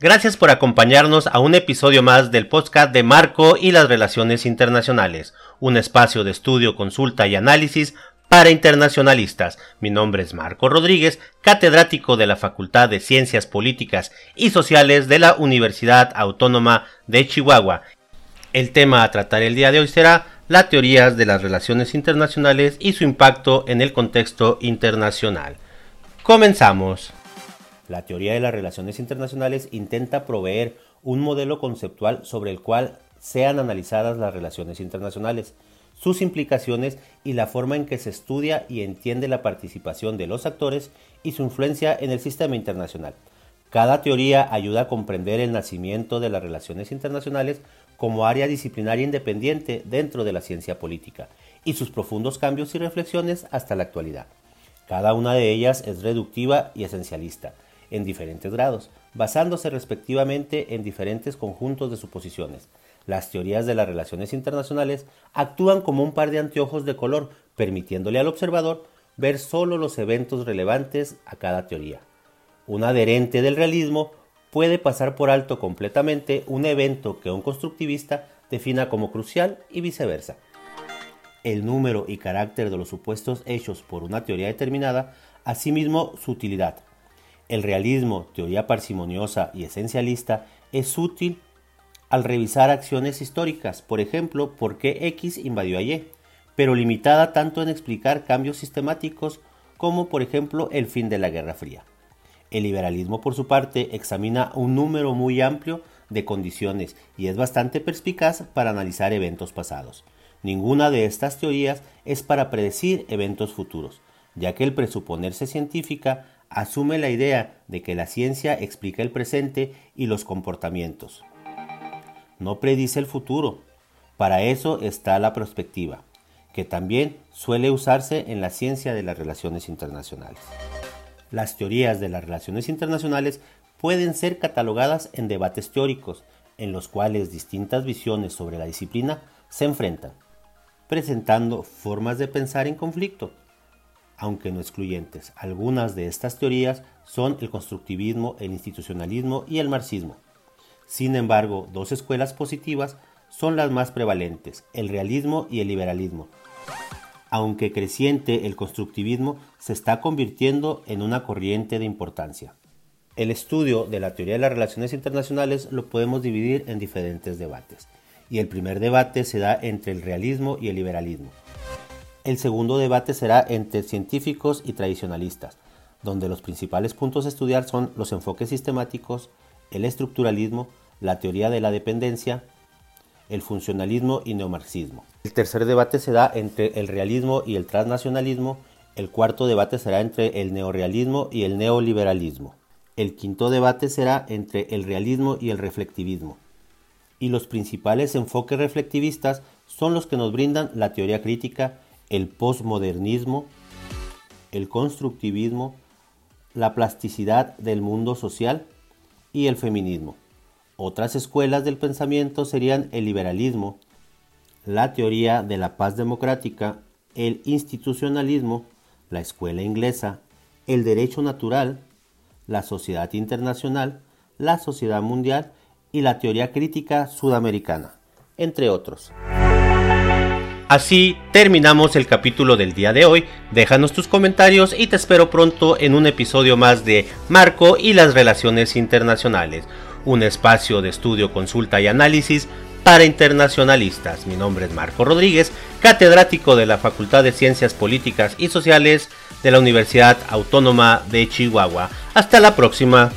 Gracias por acompañarnos a un episodio más del podcast de Marco y las Relaciones Internacionales, un espacio de estudio, consulta y análisis para internacionalistas. Mi nombre es Marco Rodríguez, catedrático de la Facultad de Ciencias Políticas y Sociales de la Universidad Autónoma de Chihuahua. El tema a tratar el día de hoy será las teorías de las relaciones internacionales y su impacto en el contexto internacional. Comenzamos. La teoría de las relaciones internacionales intenta proveer un modelo conceptual sobre el cual sean analizadas las relaciones internacionales, sus implicaciones y la forma en que se estudia y entiende la participación de los actores y su influencia en el sistema internacional. Cada teoría ayuda a comprender el nacimiento de las relaciones internacionales como área disciplinaria independiente dentro de la ciencia política y sus profundos cambios y reflexiones hasta la actualidad. Cada una de ellas es reductiva y esencialista, en diferentes grados, basándose respectivamente en diferentes conjuntos de suposiciones. Las teorías de las relaciones internacionales actúan como un par de anteojos de color, permitiéndole al observador ver solo los eventos relevantes a cada teoría. Un adherente del realismo puede pasar por alto completamente un evento que un constructivista defina como crucial y viceversa. El número y carácter de los supuestos hechos por una teoría determinada, asimismo su utilidad, el realismo, teoría parsimoniosa y esencialista, es útil al revisar acciones históricas, por ejemplo, por qué X invadió a Y, pero limitada tanto en explicar cambios sistemáticos como, por ejemplo, el fin de la Guerra Fría. El liberalismo, por su parte, examina un número muy amplio de condiciones y es bastante perspicaz para analizar eventos pasados. Ninguna de estas teorías es para predecir eventos futuros, ya que el presuponerse científica asume la idea de que la ciencia explica el presente y los comportamientos. No predice el futuro. Para eso está la perspectiva, que también suele usarse en la ciencia de las relaciones internacionales. Las teorías de las relaciones internacionales pueden ser catalogadas en debates teóricos, en los cuales distintas visiones sobre la disciplina se enfrentan, presentando formas de pensar en conflicto aunque no excluyentes. Algunas de estas teorías son el constructivismo, el institucionalismo y el marxismo. Sin embargo, dos escuelas positivas son las más prevalentes, el realismo y el liberalismo. Aunque creciente, el constructivismo se está convirtiendo en una corriente de importancia. El estudio de la teoría de las relaciones internacionales lo podemos dividir en diferentes debates, y el primer debate se da entre el realismo y el liberalismo. El segundo debate será entre científicos y tradicionalistas, donde los principales puntos a estudiar son los enfoques sistemáticos, el estructuralismo, la teoría de la dependencia, el funcionalismo y neomarxismo. El tercer debate se da entre el realismo y el transnacionalismo, el cuarto debate será entre el neorealismo y el neoliberalismo. El quinto debate será entre el realismo y el reflectivismo. Y los principales enfoques reflectivistas son los que nos brindan la teoría crítica, el posmodernismo, el constructivismo, la plasticidad del mundo social y el feminismo. Otras escuelas del pensamiento serían el liberalismo, la teoría de la paz democrática, el institucionalismo, la escuela inglesa, el derecho natural, la sociedad internacional, la sociedad mundial y la teoría crítica sudamericana, entre otros. Así terminamos el capítulo del día de hoy. Déjanos tus comentarios y te espero pronto en un episodio más de Marco y las Relaciones Internacionales, un espacio de estudio, consulta y análisis para internacionalistas. Mi nombre es Marco Rodríguez, catedrático de la Facultad de Ciencias Políticas y Sociales de la Universidad Autónoma de Chihuahua. Hasta la próxima.